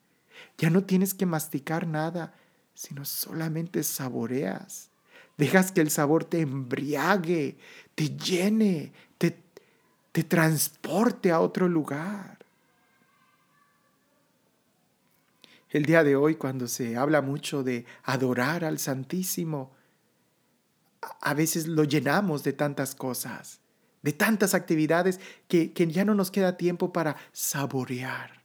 Ya no tienes que masticar nada, sino solamente saboreas. Dejas que el sabor te embriague, te llene, te, te transporte a otro lugar. El día de hoy, cuando se habla mucho de adorar al Santísimo, a veces lo llenamos de tantas cosas, de tantas actividades, que, que ya no nos queda tiempo para saborear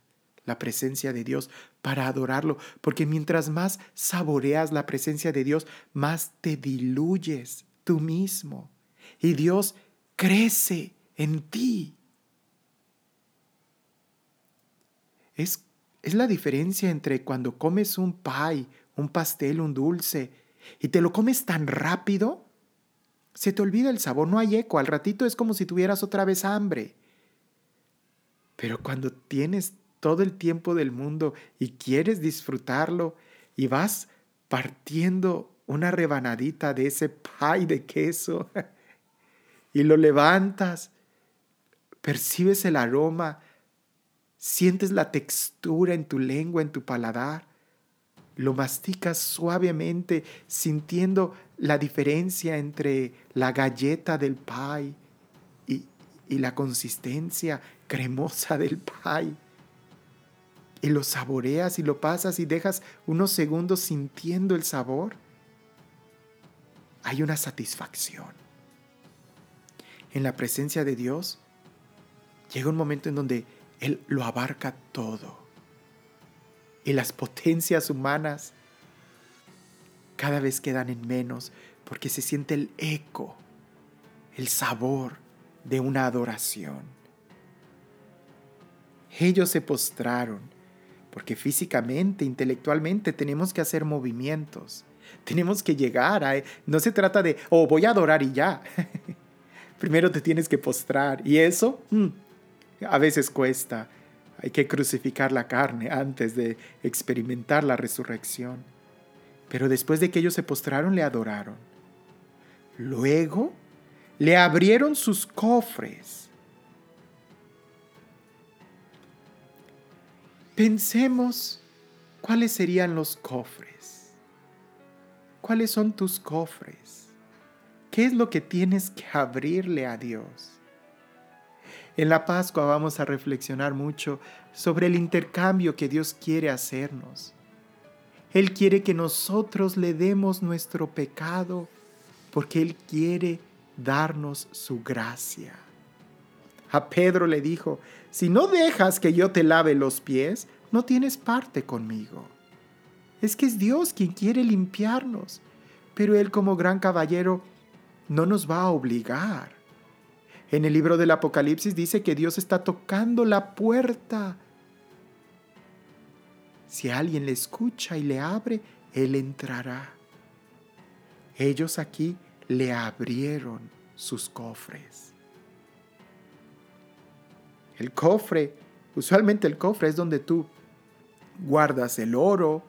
la presencia de Dios, para adorarlo, porque mientras más saboreas la presencia de Dios, más te diluyes tú mismo y Dios crece en ti. Es, es la diferencia entre cuando comes un pie, un pastel, un dulce, y te lo comes tan rápido, se te olvida el sabor, no hay eco, al ratito es como si tuvieras otra vez hambre. Pero cuando tienes todo el tiempo del mundo y quieres disfrutarlo y vas partiendo una rebanadita de ese pie de queso y lo levantas, percibes el aroma, sientes la textura en tu lengua, en tu paladar, lo masticas suavemente sintiendo la diferencia entre la galleta del pie y, y la consistencia cremosa del pie y lo saboreas y lo pasas y dejas unos segundos sintiendo el sabor, hay una satisfacción. En la presencia de Dios llega un momento en donde Él lo abarca todo. Y las potencias humanas cada vez quedan en menos porque se siente el eco, el sabor de una adoración. Ellos se postraron porque físicamente, intelectualmente tenemos que hacer movimientos. Tenemos que llegar a... No se trata de, oh, voy a adorar y ya. Primero te tienes que postrar. Y eso mm, a veces cuesta. Hay que crucificar la carne antes de experimentar la resurrección. Pero después de que ellos se postraron, le adoraron. Luego le abrieron sus cofres Pensemos cuáles serían los cofres. ¿Cuáles son tus cofres? ¿Qué es lo que tienes que abrirle a Dios? En la Pascua vamos a reflexionar mucho sobre el intercambio que Dios quiere hacernos. Él quiere que nosotros le demos nuestro pecado porque Él quiere darnos su gracia. A Pedro le dijo, si no dejas que yo te lave los pies, no tienes parte conmigo. Es que es Dios quien quiere limpiarnos, pero Él como gran caballero no nos va a obligar. En el libro del Apocalipsis dice que Dios está tocando la puerta. Si alguien le escucha y le abre, Él entrará. Ellos aquí le abrieron sus cofres. El cofre, usualmente el cofre es donde tú guardas el oro,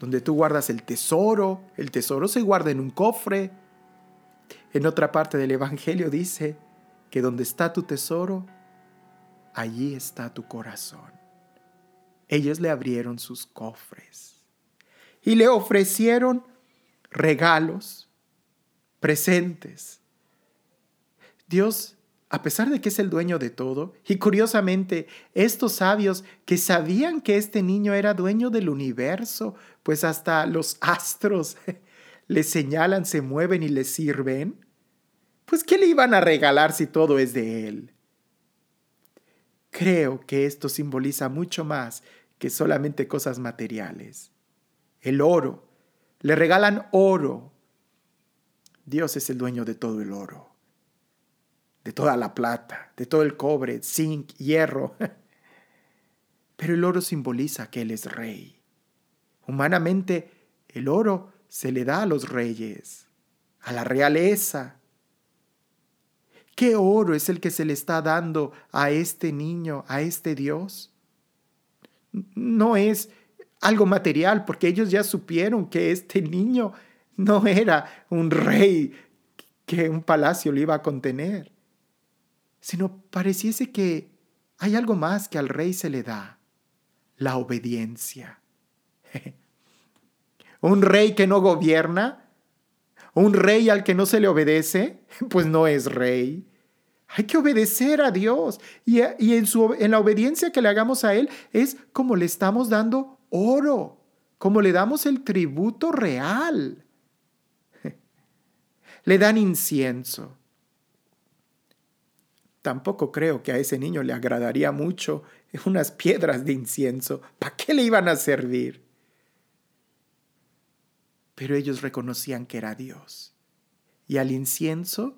donde tú guardas el tesoro. El tesoro se guarda en un cofre. En otra parte del Evangelio dice que donde está tu tesoro, allí está tu corazón. Ellos le abrieron sus cofres y le ofrecieron regalos, presentes. Dios, a pesar de que es el dueño de todo, y curiosamente, estos sabios que sabían que este niño era dueño del universo, pues hasta los astros le señalan, se mueven y le sirven, pues ¿qué le iban a regalar si todo es de él? Creo que esto simboliza mucho más que solamente cosas materiales. El oro. Le regalan oro. Dios es el dueño de todo el oro, de toda la plata, de todo el cobre, zinc, hierro. Pero el oro simboliza que Él es rey. Humanamente, el oro se le da a los reyes, a la realeza, ¿Qué oro es el que se le está dando a este niño, a este Dios? No es algo material, porque ellos ya supieron que este niño no era un rey que un palacio le iba a contener, sino pareciese que hay algo más que al rey se le da, la obediencia. un rey que no gobierna, un rey al que no se le obedece, pues no es rey. Hay que obedecer a Dios. Y, en, su, en la obediencia que le hagamos a Él es como le estamos dando oro, como le damos el tributo real. Le dan incienso. Tampoco creo que a ese niño le agradaría mucho unas piedras de incienso. ¿Para qué le iban a servir? Pero ellos reconocían que era Dios. Y al incienso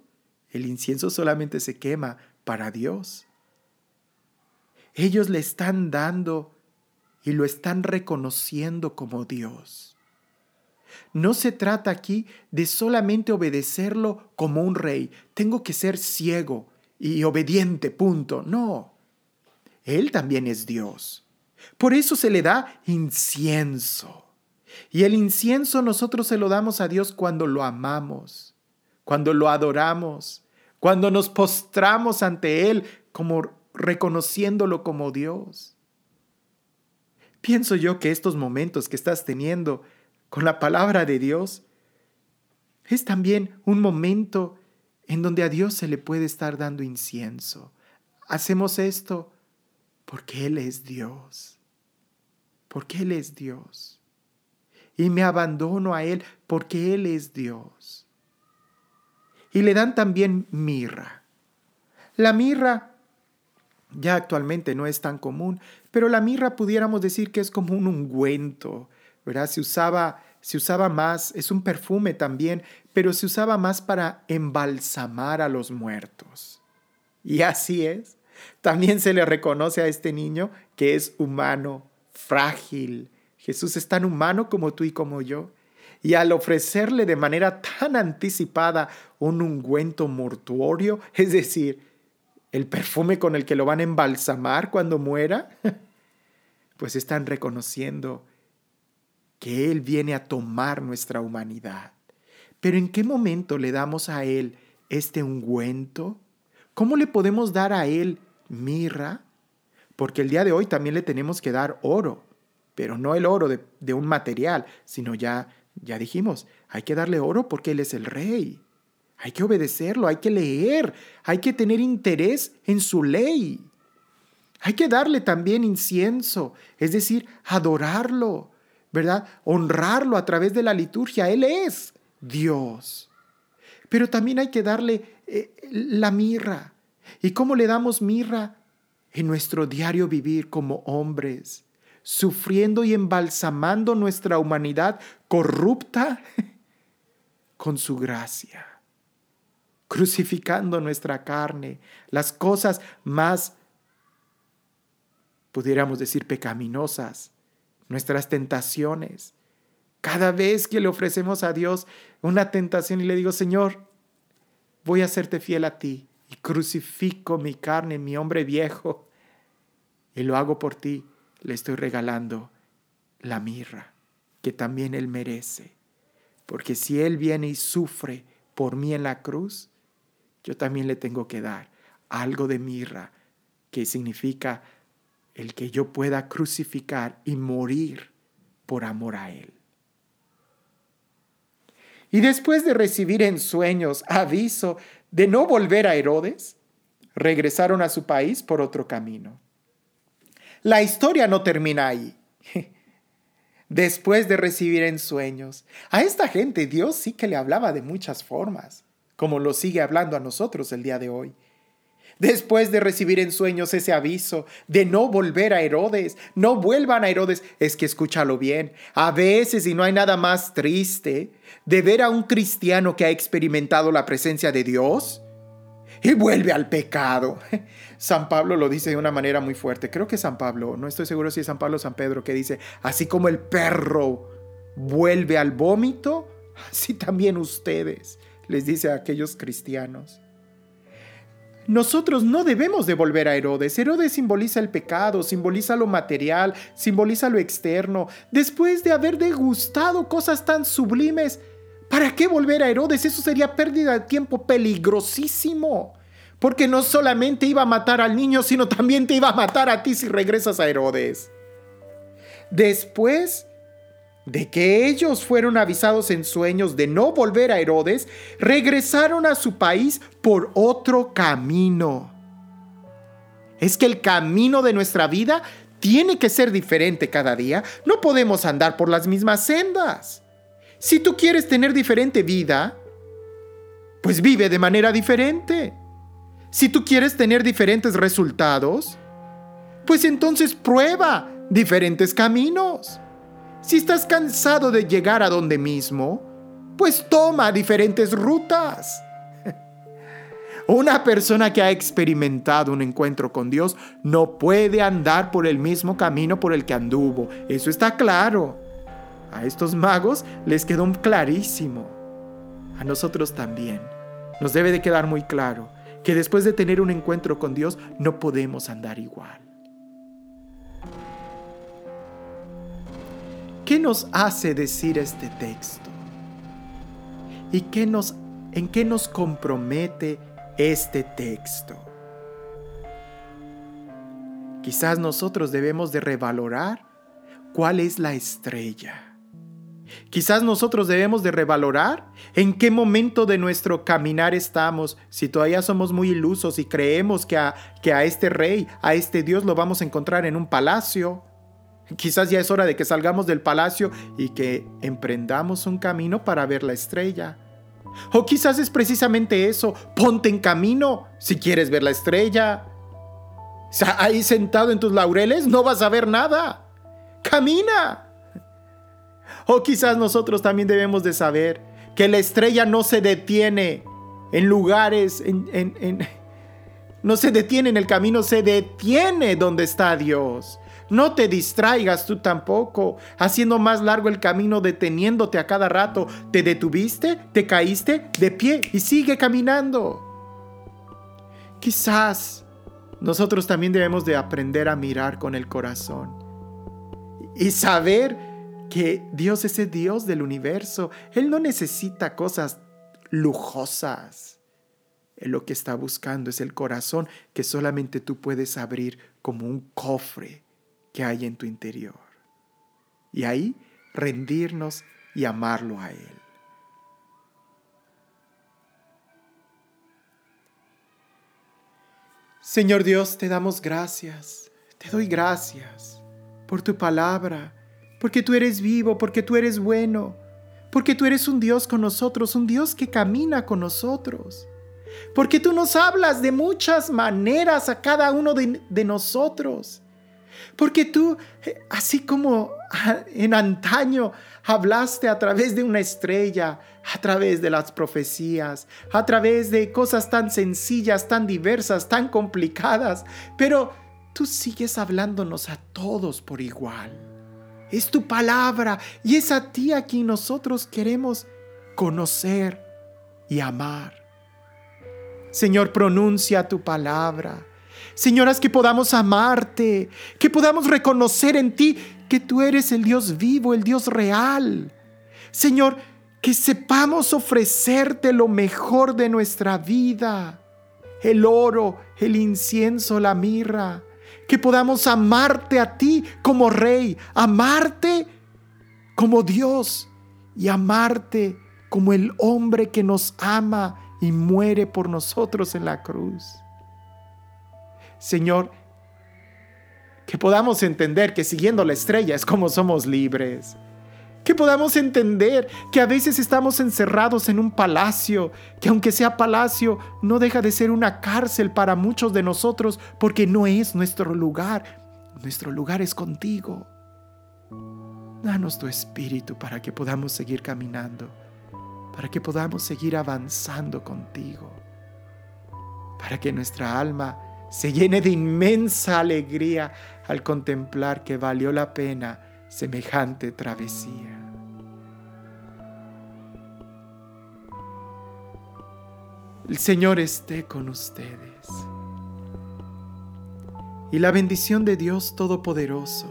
el incienso solamente se quema para Dios. Ellos le están dando y lo están reconociendo como Dios. No se trata aquí de solamente obedecerlo como un rey. Tengo que ser ciego y obediente, punto. No. Él también es Dios. Por eso se le da incienso. Y el incienso nosotros se lo damos a Dios cuando lo amamos cuando lo adoramos, cuando nos postramos ante Él como reconociéndolo como Dios. Pienso yo que estos momentos que estás teniendo con la palabra de Dios es también un momento en donde a Dios se le puede estar dando incienso. Hacemos esto porque Él es Dios, porque Él es Dios. Y me abandono a Él porque Él es Dios y le dan también mirra. La mirra ya actualmente no es tan común, pero la mirra pudiéramos decir que es como un ungüento, ¿verdad? Se usaba, se usaba más, es un perfume también, pero se usaba más para embalsamar a los muertos. Y así es. También se le reconoce a este niño que es humano, frágil. Jesús es tan humano como tú y como yo y al ofrecerle de manera tan anticipada un ungüento mortuorio, es decir, el perfume con el que lo van a embalsamar cuando muera, pues están reconociendo que Él viene a tomar nuestra humanidad. Pero ¿en qué momento le damos a Él este ungüento? ¿Cómo le podemos dar a Él mirra? Porque el día de hoy también le tenemos que dar oro, pero no el oro de, de un material, sino ya ya dijimos, hay que darle oro porque Él es el rey. Hay que obedecerlo, hay que leer, hay que tener interés en su ley. Hay que darle también incienso, es decir, adorarlo, ¿verdad? Honrarlo a través de la liturgia. Él es Dios. Pero también hay que darle eh, la mirra. ¿Y cómo le damos mirra? En nuestro diario vivir como hombres, sufriendo y embalsamando nuestra humanidad corrupta con su gracia, crucificando nuestra carne, las cosas más, pudiéramos decir, pecaminosas, nuestras tentaciones. Cada vez que le ofrecemos a Dios una tentación y le digo, Señor, voy a serte fiel a ti y crucifico mi carne, mi hombre viejo, y lo hago por ti le estoy regalando la mirra que también Él merece. Porque si Él viene y sufre por mí en la cruz, yo también le tengo que dar. algo de mirra, que significa el que yo pueda crucificar y morir por amor a Él. Y después de recibir en sueños aviso de no volver a Herodes, regresaron a su país por otro camino. La historia no termina ahí. Después de recibir en sueños, a esta gente Dios sí que le hablaba de muchas formas, como lo sigue hablando a nosotros el día de hoy. Después de recibir en sueños ese aviso de no volver a Herodes, no vuelvan a Herodes, es que escúchalo bien, a veces y no hay nada más triste de ver a un cristiano que ha experimentado la presencia de Dios y vuelve al pecado. San Pablo lo dice de una manera muy fuerte. Creo que San Pablo, no estoy seguro si es San Pablo o San Pedro, que dice, así como el perro vuelve al vómito, así también ustedes, les dice a aquellos cristianos. Nosotros no debemos de volver a Herodes. Herodes simboliza el pecado, simboliza lo material, simboliza lo externo. Después de haber degustado cosas tan sublimes, ¿para qué volver a Herodes? Eso sería pérdida de tiempo peligrosísimo. Porque no solamente iba a matar al niño, sino también te iba a matar a ti si regresas a Herodes. Después de que ellos fueron avisados en sueños de no volver a Herodes, regresaron a su país por otro camino. Es que el camino de nuestra vida tiene que ser diferente cada día. No podemos andar por las mismas sendas. Si tú quieres tener diferente vida, pues vive de manera diferente. Si tú quieres tener diferentes resultados, pues entonces prueba diferentes caminos. Si estás cansado de llegar a donde mismo, pues toma diferentes rutas. Una persona que ha experimentado un encuentro con Dios no puede andar por el mismo camino por el que anduvo. Eso está claro. A estos magos les quedó clarísimo. A nosotros también. Nos debe de quedar muy claro que después de tener un encuentro con Dios no podemos andar igual. ¿Qué nos hace decir este texto? ¿Y qué nos, en qué nos compromete este texto? Quizás nosotros debemos de revalorar cuál es la estrella. Quizás nosotros debemos de revalorar en qué momento de nuestro caminar estamos, si todavía somos muy ilusos y creemos que a, que a este rey, a este Dios lo vamos a encontrar en un palacio, Quizás ya es hora de que salgamos del palacio y que emprendamos un camino para ver la estrella. O quizás es precisamente eso, ponte en camino si quieres ver la estrella. ahí sentado en tus laureles no vas a ver nada. Camina. O quizás nosotros también debemos de saber que la estrella no se detiene en lugares, no se detiene en el camino, se detiene donde está Dios. No te distraigas tú tampoco, haciendo más largo el camino, deteniéndote a cada rato. Te detuviste, te caíste de pie y sigue caminando. Quizás nosotros también debemos de aprender a mirar con el corazón y saber que Dios es el Dios del universo. Él no necesita cosas lujosas. Él lo que está buscando es el corazón que solamente tú puedes abrir como un cofre que hay en tu interior. Y ahí rendirnos y amarlo a Él. Señor Dios, te damos gracias, te doy gracias por tu palabra, porque tú eres vivo, porque tú eres bueno, porque tú eres un Dios con nosotros, un Dios que camina con nosotros, porque tú nos hablas de muchas maneras a cada uno de, de nosotros porque tú, eh, así como ah, en antaño hablaste a través de una estrella, a través de las profecías, a través de cosas tan sencillas, tan diversas, tan complicadas, pero tú sigues hablándonos a todos por igual. Es tu palabra y es a ti a quien nosotros queremos conocer y amar. Señor, pronuncia tu palabra Señoras, que podamos amarte, que podamos reconocer en ti que tú eres el Dios vivo, el Dios real. Señor, que sepamos ofrecerte lo mejor de nuestra vida. el oro, el incienso, la mirra. Que podamos amarte a ti como rey, amarte como Dios y amarte como el hombre que nos ama y muere por nosotros en la cruz. Señor, que podamos entender que siguiendo la estrella es como somos libres. Que podamos entender que a veces estamos encerrados en un palacio, que aunque sea palacio, no deja de ser una cárcel para muchos de nosotros porque no es nuestro lugar. Nuestro lugar es contigo. Danos tu espíritu para que podamos seguir caminando, para que podamos seguir avanzando contigo, para que nuestra alma se llene de inmensa alegría al contemplar que valió la pena semejante travesía. El Señor esté con ustedes. Y la bendición de Dios Todopoderoso,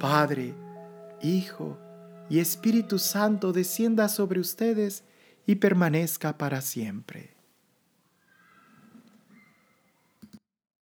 Padre, Hijo y Espíritu Santo descienda sobre ustedes y permanezca para siempre.